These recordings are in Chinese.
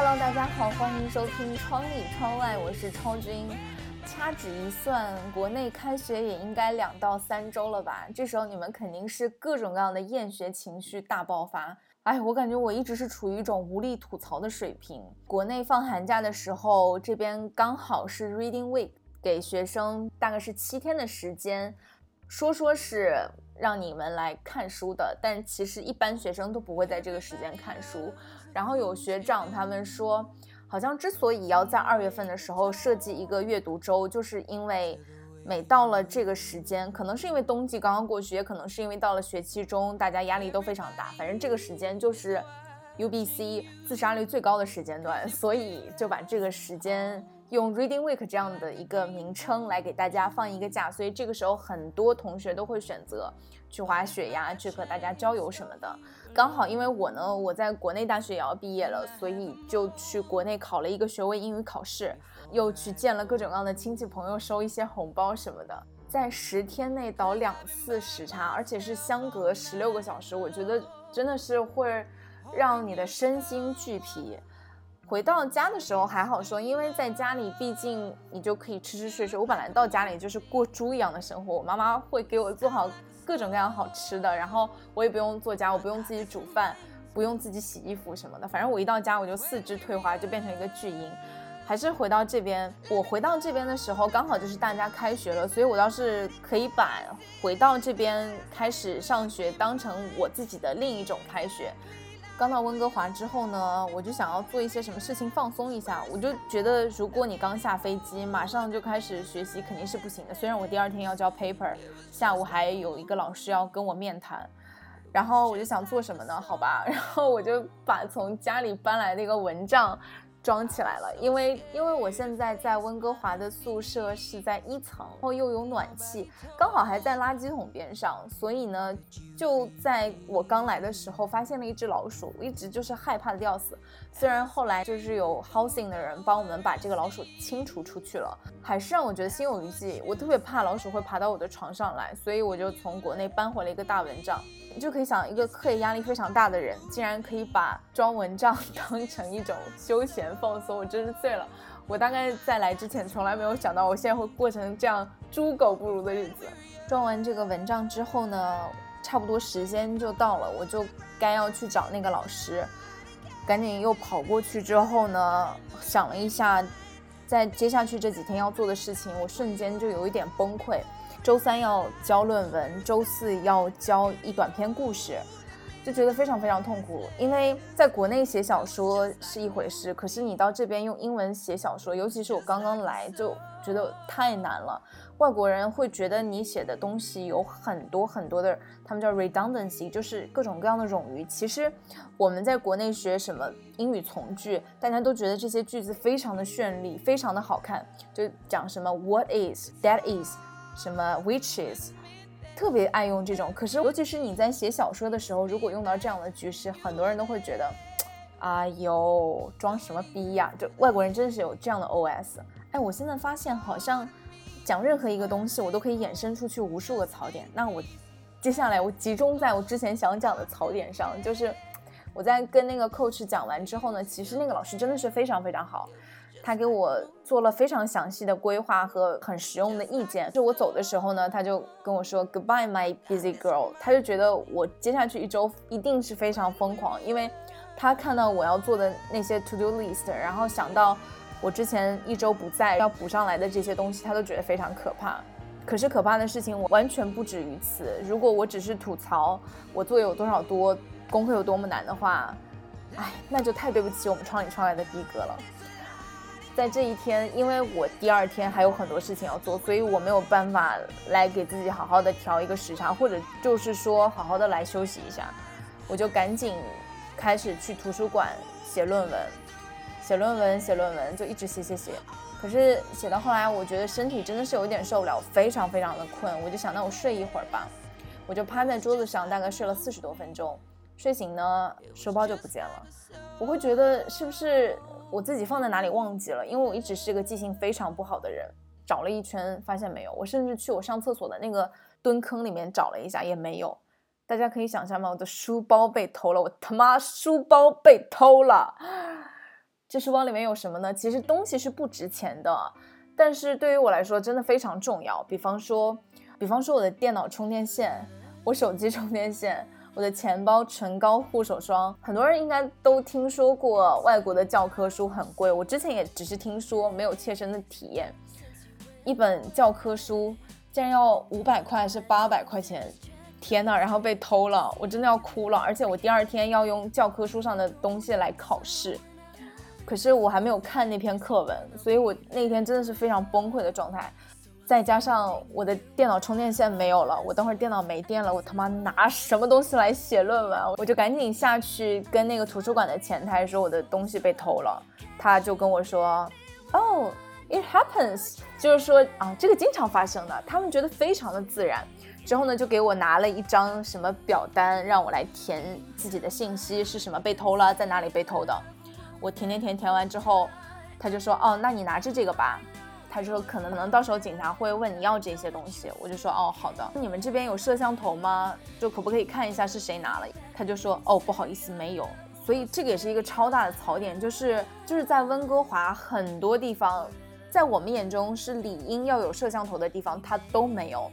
Hello，大家好，欢迎收听《窗里窗外》，我是超君。掐指一算，国内开学也应该两到三周了吧？这时候你们肯定是各种各样的厌学情绪大爆发。哎，我感觉我一直是处于一种无力吐槽的水平。国内放寒假的时候，这边刚好是 Reading Week，给学生大概是七天的时间，说说是让你们来看书的，但其实一般学生都不会在这个时间看书。然后有学长他们说。好像之所以要在二月份的时候设计一个阅读周，就是因为每到了这个时间，可能是因为冬季刚刚过去，也可能是因为到了学期中，大家压力都非常大。反正这个时间就是 UBC 自杀率最高的时间段，所以就把这个时间用 Reading Week 这样的一个名称来给大家放一个假。所以这个时候很多同学都会选择去滑雪呀，去和大家郊游什么的。刚好因为我呢，我在国内大学也要毕业了，所以就去国内考了一个学位英语考试，又去见了各种各样的亲戚朋友，收一些红包什么的。在十天内倒两次时差，而且是相隔十六个小时，我觉得真的是会让你的身心俱疲。回到家的时候还好说，因为在家里毕竟你就可以吃吃睡睡。我本来到家里就是过猪一样的生活，我妈妈会给我做好。各种各样好吃的，然后我也不用做家，我不用自己煮饭，不用自己洗衣服什么的。反正我一到家，我就四肢退化，就变成一个巨婴。还是回到这边，我回到这边的时候，刚好就是大家开学了，所以我倒是可以把回到这边开始上学当成我自己的另一种开学。刚到温哥华之后呢，我就想要做一些什么事情放松一下。我就觉得，如果你刚下飞机，马上就开始学习，肯定是不行的。虽然我第二天要交 paper，下午还有一个老师要跟我面谈，然后我就想做什么呢？好吧，然后我就把从家里搬来的一个蚊帐。装起来了，因为因为我现在在温哥华的宿舍是在一层，然后又有暖气，刚好还在垃圾桶边上，所以呢，就在我刚来的时候发现了一只老鼠，我一直就是害怕的要死。虽然后来就是有 housing 的人帮我们把这个老鼠清除出去了，还是让我觉得心有余悸。我特别怕老鼠会爬到我的床上来，所以我就从国内搬回了一个大蚊帐。你就可以想，一个课业压力非常大的人，竟然可以把装蚊帐 当成一种休闲放松，我真是醉了。我大概在来之前从来没有想到，我现在会过成这样猪狗不如的日子。装完这个蚊帐之后呢，差不多时间就到了，我就该要去找那个老师。赶紧又跑过去之后呢，想了一下，在接下去这几天要做的事情，我瞬间就有一点崩溃。周三要交论文，周四要交一短篇故事，就觉得非常非常痛苦。因为在国内写小说是一回事，可是你到这边用英文写小说，尤其是我刚刚来，就觉得太难了。外国人会觉得你写的东西有很多很多的，他们叫 redundancy，就是各种各样的冗余。其实我们在国内学什么英语从句，大家都觉得这些句子非常的绚丽，非常的好看，就讲什么 what is，that is。什么 witches，特别爱用这种。可是，尤其是你在写小说的时候，如果用到这样的句式，很多人都会觉得，哎呦，装什么逼呀！就外国人真的是有这样的 OS。哎，我现在发现，好像讲任何一个东西，我都可以衍生出去无数个槽点。那我接下来我集中在我之前想讲的槽点上，就是我在跟那个 coach 讲完之后呢，其实那个老师真的是非常非常好。他给我做了非常详细的规划和很实用的意见。就我走的时候呢，他就跟我说 Goodbye, my busy girl。他就觉得我接下去一周一定是非常疯狂，因为他看到我要做的那些 to do list，然后想到我之前一周不在要补上来的这些东西，他都觉得非常可怕。可是可怕的事情我完全不止于此。如果我只是吐槽我做有多少多功课有多么难的话，哎，那就太对不起我们窗里窗外的逼哥了。在这一天，因为我第二天还有很多事情要做，所以我没有办法来给自己好好的调一个时差，或者就是说好好的来休息一下。我就赶紧开始去图书馆写论文，写论文，写论文，就一直写写写。可是写到后来，我觉得身体真的是有点受不了，非常非常的困。我就想，那我睡一会儿吧。我就趴在桌子上，大概睡了四十多分钟。睡醒呢，书包就不见了。我会觉得是不是？我自己放在哪里忘记了，因为我一直是个记性非常不好的人。找了一圈发现没有，我甚至去我上厕所的那个蹲坑里面找了一下也没有。大家可以想象吗？我的书包被偷了，我他妈书包被偷了！这书包里面有什么呢？其实东西是不值钱的，但是对于我来说真的非常重要。比方说，比方说我的电脑充电线，我手机充电线。我的钱包、唇膏、护手霜，很多人应该都听说过。外国的教科书很贵，我之前也只是听说，没有切身的体验。一本教科书竟然要五百块，还是八百块钱？天呐！然后被偷了，我真的要哭了。而且我第二天要用教科书上的东西来考试，可是我还没有看那篇课文，所以我那天真的是非常崩溃的状态。再加上我的电脑充电线没有了，我等会儿电脑没电了，我他妈拿什么东西来写论文？我就赶紧下去跟那个图书馆的前台说我的东西被偷了，他就跟我说，哦，it happens，就是说啊，这个经常发生的，他们觉得非常的自然。之后呢，就给我拿了一张什么表单，让我来填自己的信息是什么被偷了，在哪里被偷的。我填填填填完之后，他就说，哦，那你拿着这个吧。他说可能能到时候警察会问你要这些东西，我就说哦好的。你们这边有摄像头吗？就可不可以看一下是谁拿了？他就说哦不好意思没有。所以这个也是一个超大的槽点，就是就是在温哥华很多地方，在我们眼中是理应要有摄像头的地方，它都没有。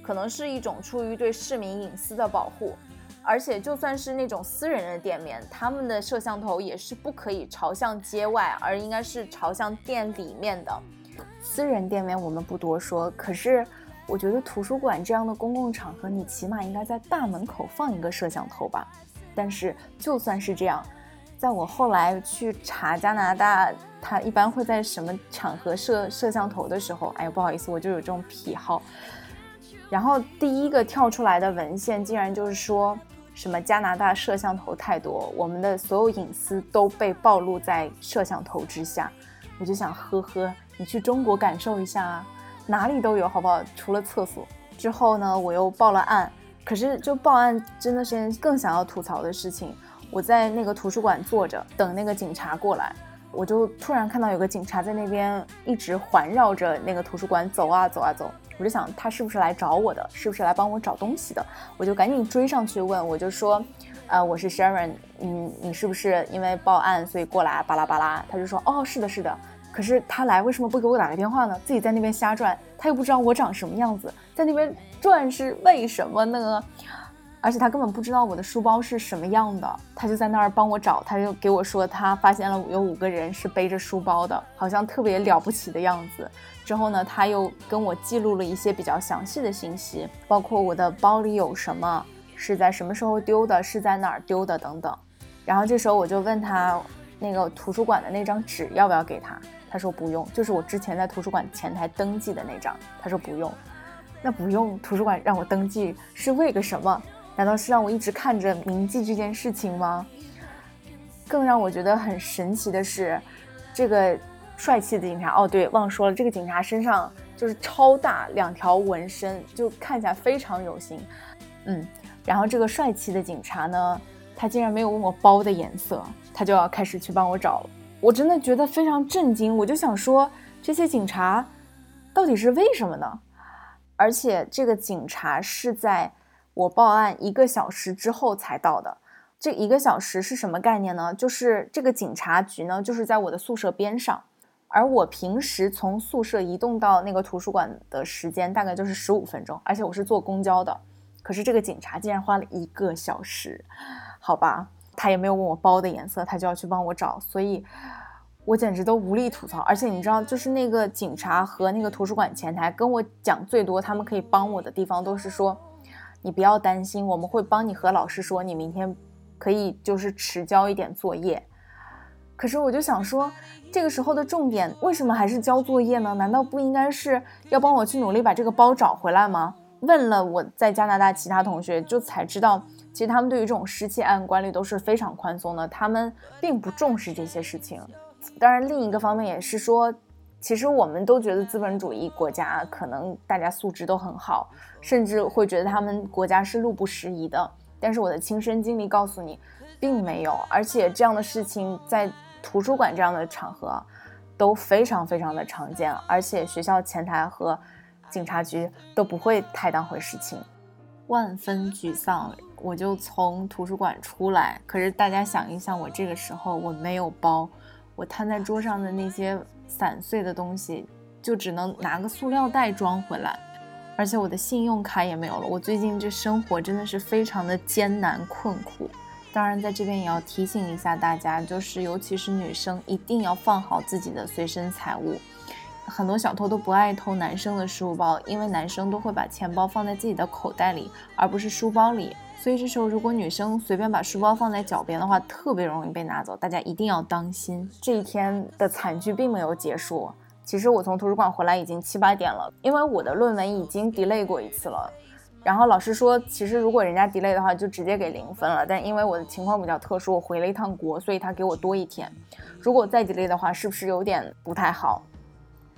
可能是一种出于对市民隐私的保护，而且就算是那种私人的店面，他们的摄像头也是不可以朝向街外，而应该是朝向店里面的。私人店面我们不多说，可是我觉得图书馆这样的公共场合，你起码应该在大门口放一个摄像头吧。但是就算是这样，在我后来去查加拿大，它一般会在什么场合摄摄像头的时候，哎呀不好意思，我就有这种癖好。然后第一个跳出来的文献竟然就是说什么加拿大摄像头太多，我们的所有隐私都被暴露在摄像头之下。我就想呵呵。你去中国感受一下，哪里都有，好不好？除了厕所。之后呢，我又报了案。可是就报案真的是件更想要吐槽的事情。我在那个图书馆坐着等那个警察过来，我就突然看到有个警察在那边一直环绕着那个图书馆走啊走啊走。我就想他是不是来找我的，是不是来帮我找东西的？我就赶紧追上去问，我就说，呃，我是 Sharon，嗯，你是不是因为报案所以过来？巴拉巴拉。他就说，哦，是的，是的。可是他来为什么不给我打个电话呢？自己在那边瞎转，他又不知道我长什么样子，在那边转是为什么呢？而且他根本不知道我的书包是什么样的，他就在那儿帮我找，他就给我说他发现了有五个人是背着书包的，好像特别了不起的样子。之后呢，他又跟我记录了一些比较详细的信息，包括我的包里有什么，是在什么时候丢的，是在哪儿丢的等等。然后这时候我就问他，那个图书馆的那张纸要不要给他？他说不用，就是我之前在图书馆前台登记的那张。他说不用，那不用，图书馆让我登记是为个什么？难道是让我一直看着铭记这件事情吗？更让我觉得很神奇的是，这个帅气的警察哦，对，忘说了，这个警察身上就是超大两条纹身，就看起来非常有型。嗯，然后这个帅气的警察呢，他竟然没有问我包的颜色，他就要开始去帮我找了。我真的觉得非常震惊，我就想说，这些警察到底是为什么呢？而且这个警察是在我报案一个小时之后才到的。这一个小时是什么概念呢？就是这个警察局呢，就是在我的宿舍边上，而我平时从宿舍移动到那个图书馆的时间大概就是十五分钟，而且我是坐公交的。可是这个警察竟然花了一个小时，好吧？他也没有问我包的颜色，他就要去帮我找，所以我简直都无力吐槽。而且你知道，就是那个警察和那个图书馆前台跟我讲最多，他们可以帮我的地方都是说，你不要担心，我们会帮你和老师说，你明天可以就是迟交一点作业。可是我就想说，这个时候的重点为什么还是交作业呢？难道不应该是要帮我去努力把这个包找回来吗？问了我在加拿大其他同学，就才知道。其实他们对于这种失窃案管理都是非常宽松的，他们并不重视这些事情。当然，另一个方面也是说，其实我们都觉得资本主义国家可能大家素质都很好，甚至会觉得他们国家是路不拾遗的。但是我的亲身经历告诉你，并没有。而且这样的事情在图书馆这样的场合都非常非常的常见，而且学校前台和警察局都不会太当回事情。万分沮丧，我就从图书馆出来。可是大家想一想，我这个时候我没有包，我摊在桌上的那些散碎的东西，就只能拿个塑料袋装回来。而且我的信用卡也没有了。我最近这生活真的是非常的艰难困苦。当然，在这边也要提醒一下大家，就是尤其是女生，一定要放好自己的随身财物。很多小偷都不爱偷男生的书包，因为男生都会把钱包放在自己的口袋里，而不是书包里。所以这时候，如果女生随便把书包放在脚边的话，特别容易被拿走。大家一定要当心。这一天的惨剧并没有结束。其实我从图书馆回来已经七八点了，因为我的论文已经 delay 过一次了。然后老师说，其实如果人家 delay 的话，就直接给零分了。但因为我的情况比较特殊，我回了一趟国，所以他给我多一天。如果再 delay 的话，是不是有点不太好？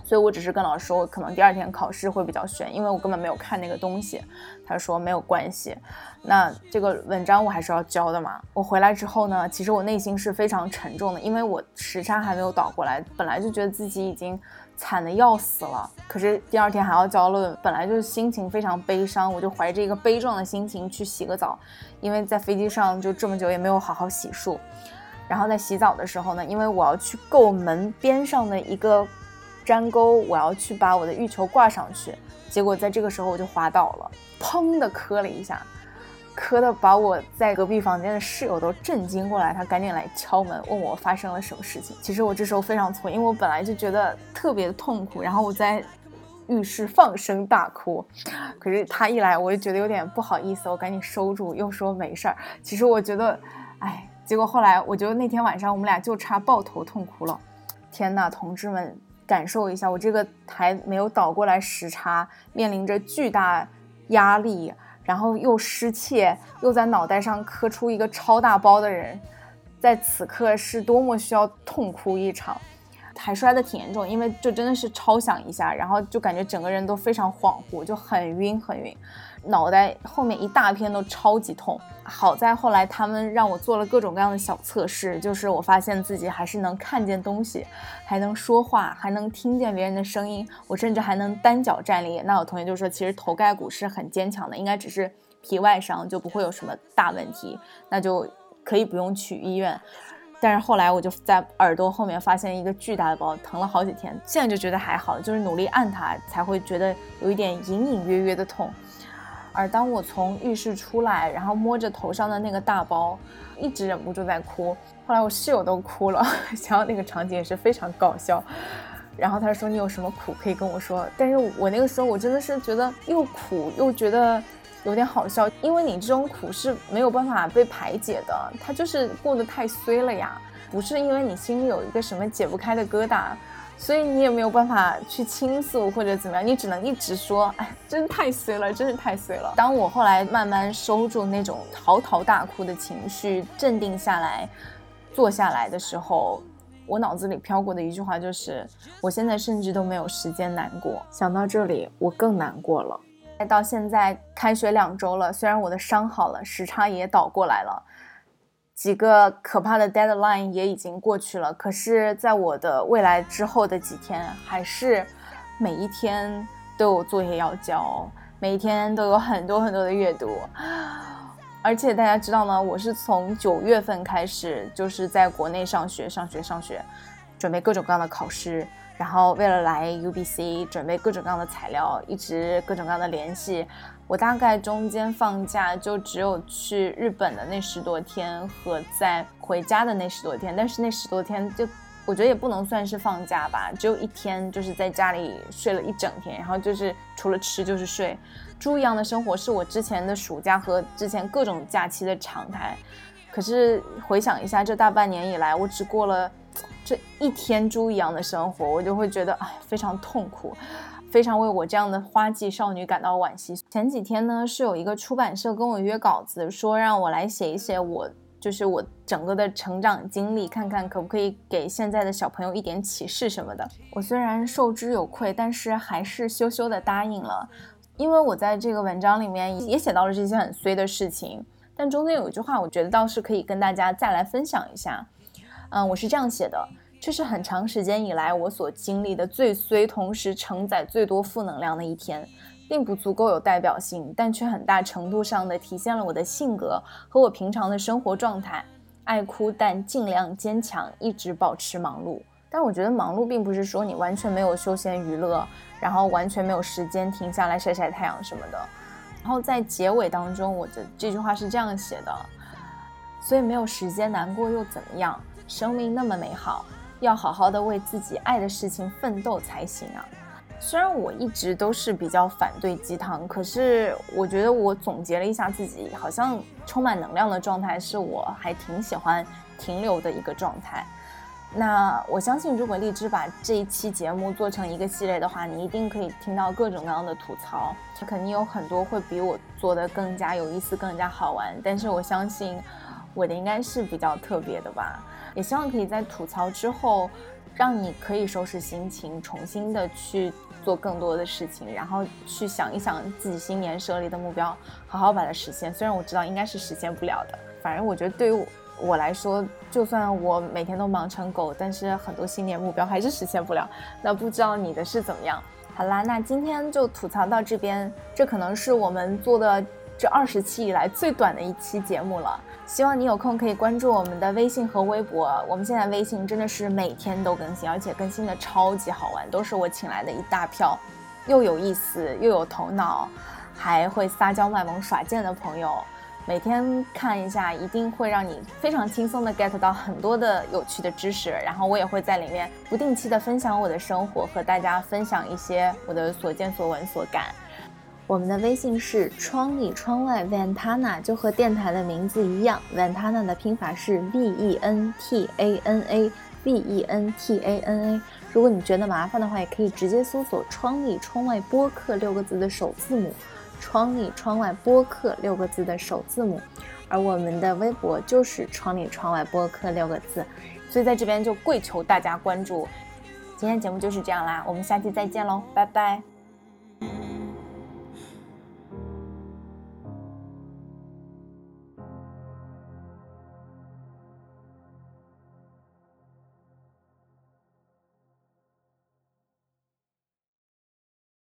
所以我只是跟老师说，我可能第二天考试会比较悬，因为我根本没有看那个东西。他说没有关系，那这个文章我还是要交的嘛。我回来之后呢，其实我内心是非常沉重的，因为我时差还没有倒过来，本来就觉得自己已经惨的要死了，可是第二天还要交论，本来就心情非常悲伤，我就怀着一个悲壮的心情去洗个澡，因为在飞机上就这么久也没有好好洗漱。然后在洗澡的时候呢，因为我要去够门边上的一个。粘钩，我要去把我的浴球挂上去，结果在这个时候我就滑倒了，砰的磕了一下，磕的把我在隔壁房间的室友都震惊过来，他赶紧来敲门问我发生了什么事情。其实我这时候非常错，因为我本来就觉得特别的痛苦，然后我在浴室放声大哭，可是他一来我就觉得有点不好意思，我赶紧收住，又说没事儿。其实我觉得，哎，结果后来我觉得那天晚上我们俩就差抱头痛哭了。天呐，同志们！感受一下，我这个还没有倒过来时差，面临着巨大压力，然后又失窃，又在脑袋上磕出一个超大包的人，在此刻是多么需要痛哭一场，还摔得挺严重，因为就真的是超响一下，然后就感觉整个人都非常恍惚，就很晕很晕。脑袋后面一大片都超级痛，好在后来他们让我做了各种各样的小测试，就是我发现自己还是能看见东西，还能说话，还能听见别人的声音，我甚至还能单脚站立。那我同学就说，其实头盖骨是很坚强的，应该只是皮外伤，就不会有什么大问题，那就可以不用去医院。但是后来我就在耳朵后面发现一个巨大的包，疼了好几天，现在就觉得还好，就是努力按它才会觉得有一点隐隐约约的痛。而当我从浴室出来，然后摸着头上的那个大包，一直忍不住在哭。后来我室友都哭了，想想那个场景也是非常搞笑。然后他说：“你有什么苦可以跟我说。”但是我那个时候我真的是觉得又苦又觉得有点好笑，因为你这种苦是没有办法被排解的，它就是过得太衰了呀，不是因为你心里有一个什么解不开的疙瘩。所以你也没有办法去倾诉或者怎么样，你只能一直说，哎，真太碎了，真是太碎了。当我后来慢慢收住那种嚎啕大哭的情绪，镇定下来，坐下来的时候，我脑子里飘过的一句话就是，我现在甚至都没有时间难过。想到这里，我更难过了。到现在开学两周了，虽然我的伤好了，时差也倒过来了。几个可怕的 deadline 也已经过去了，可是，在我的未来之后的几天，还是每一天都有作业要交，每一天都有很多很多的阅读。而且大家知道吗？我是从九月份开始，就是在国内上学、上学、上学，准备各种各样的考试，然后为了来 UBC 准备各种各样的材料，一直各种各样的联系。我大概中间放假就只有去日本的那十多天和在回家的那十多天，但是那十多天就我觉得也不能算是放假吧，只有一天就是在家里睡了一整天，然后就是除了吃就是睡，猪一样的生活是我之前的暑假和之前各种假期的常态。可是回想一下这大半年以来，我只过了这一天猪一样的生活，我就会觉得哎非常痛苦。非常为我这样的花季少女感到惋惜。前几天呢，是有一个出版社跟我约稿子，说让我来写一写我就是我整个的成长经历，看看可不可以给现在的小朋友一点启示什么的。我虽然受之有愧，但是还是羞羞的答应了，因为我在这个文章里面也写到了这些很衰的事情，但中间有一句话，我觉得倒是可以跟大家再来分享一下。嗯，我是这样写的。这是很长时间以来我所经历的最衰，同时承载最多负能量的一天，并不足够有代表性，但却很大程度上的体现了我的性格和我平常的生活状态。爱哭但尽量坚强，一直保持忙碌。但我觉得忙碌并不是说你完全没有休闲娱乐，然后完全没有时间停下来晒晒太阳什么的。然后在结尾当中，我的这句话是这样写的：所以没有时间难过又怎么样？生命那么美好，要好好的为自己爱的事情奋斗才行啊！虽然我一直都是比较反对鸡汤，可是我觉得我总结了一下自己，好像充满能量的状态是我还挺喜欢停留的一个状态。那我相信，如果荔枝把这一期节目做成一个系列的话，你一定可以听到各种各样的吐槽，肯定有很多会比我做的更加有意思、更加好玩。但是我相信，我的应该是比较特别的吧。也希望可以在吐槽之后，让你可以收拾心情，重新的去做更多的事情，然后去想一想自己新年设立的目标，好好把它实现。虽然我知道应该是实现不了的，反正我觉得对于我。来说，就算我每天都忙成狗，但是很多新年目标还是实现不了。那不知道你的是怎么样？好啦，那今天就吐槽到这边，这可能是我们做的这二十期以来最短的一期节目了。希望你有空可以关注我们的微信和微博。我们现在微信真的是每天都更新，而且更新的超级好玩，都是我请来的一大票又有意思又有头脑，还会撒娇卖萌耍贱的朋友。每天看一下，一定会让你非常轻松的 get 到很多的有趣的知识。然后我也会在里面不定期的分享我的生活，和大家分享一些我的所见所闻所感。我们的微信是窗里窗外 Ventana，就和电台的名字一样，Ventana 的拼法是 V E N T A N A，V E N T A N A。如果你觉得麻烦的话，也可以直接搜索“窗里窗外播客”六个字的首字母。窗里窗外播客六个字的首字母，而我们的微博就是窗里窗外播客六个字，所以在这边就跪求大家关注。今天节目就是这样啦，我们下期再见喽，拜拜。